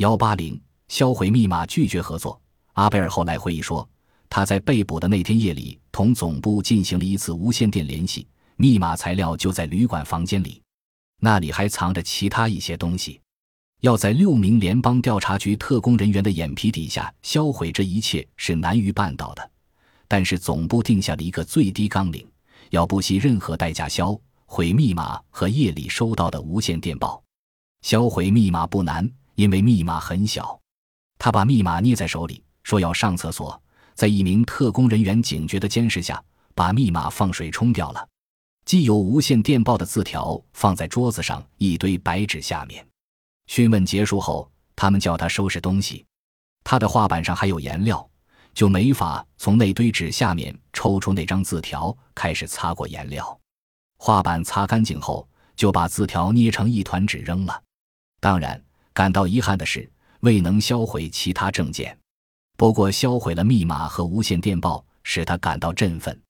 幺八零销毁密码，拒绝合作。阿贝尔后来回忆说，他在被捕的那天夜里同总部进行了一次无线电联系，密码材料就在旅馆房间里，那里还藏着其他一些东西。要在六名联邦调查局特工人员的眼皮底下销毁这一切是难于办到的，但是总部定下了一个最低纲领，要不惜任何代价销毁密码和夜里收到的无线电报。销毁密码不难，因为密码很小。他把密码捏在手里，说要上厕所，在一名特工人员警觉的监视下，把密码放水冲掉了。既有无线电报的字条放在桌子上一堆白纸下面。讯问结束后，他们叫他收拾东西。他的画板上还有颜料，就没法从那堆纸下面抽出那张字条，开始擦过颜料。画板擦干净后，就把字条捏成一团纸扔了。当然，感到遗憾的是，未能销毁其他证件。不过，销毁了密码和无线电报，使他感到振奋。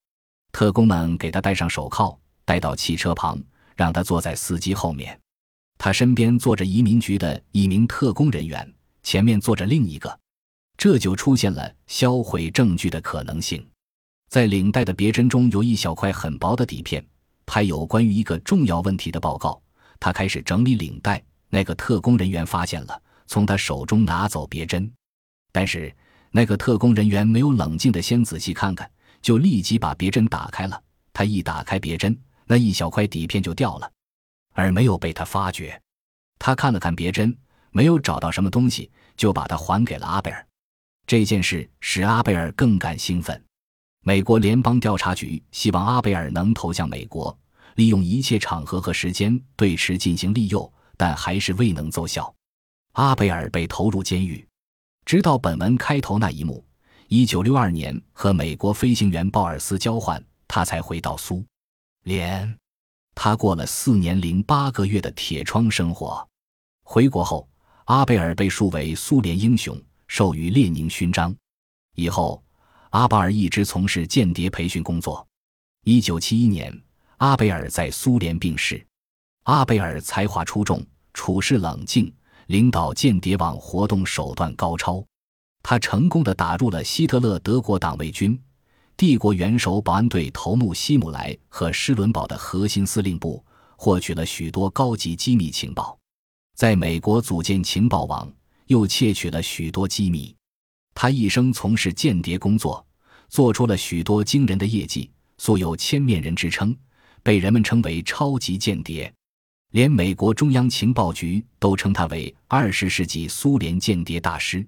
特工们给他戴上手铐，带到汽车旁，让他坐在司机后面。他身边坐着移民局的一名特工人员，前面坐着另一个，这就出现了销毁证据的可能性。在领带的别针中有一小块很薄的底片，拍有关于一个重要问题的报告。他开始整理领带，那个特工人员发现了，从他手中拿走别针，但是那个特工人员没有冷静的先仔细看看，就立即把别针打开了。他一打开别针，那一小块底片就掉了。而没有被他发觉，他看了看别针，没有找到什么东西，就把它还给了阿贝尔。这件事使阿贝尔更感兴奋。美国联邦调查局希望阿贝尔能投向美国，利用一切场合和时间对池进行利诱，但还是未能奏效。阿贝尔被投入监狱，直到本文开头那一幕——一九六二年和美国飞行员鲍尔斯交换，他才回到苏联。他过了四年零八个月的铁窗生活。回国后，阿贝尔被树为苏联英雄，授予列宁勋章。以后，阿巴尔一直从事间谍培训工作。一九七一年，阿贝尔在苏联病逝。阿贝尔才华出众，处事冷静，领导间谍网活动手段高超。他成功的打入了希特勒德国党卫军。帝国元首保安队头目希姆莱和施伦堡的核心司令部获取了许多高级机密情报，在美国组建情报网，又窃取了许多机密。他一生从事间谍工作，做出了许多惊人的业绩，素有“千面人”之称，被人们称为超级间谍。连美国中央情报局都称他为二十世纪苏联间谍大师。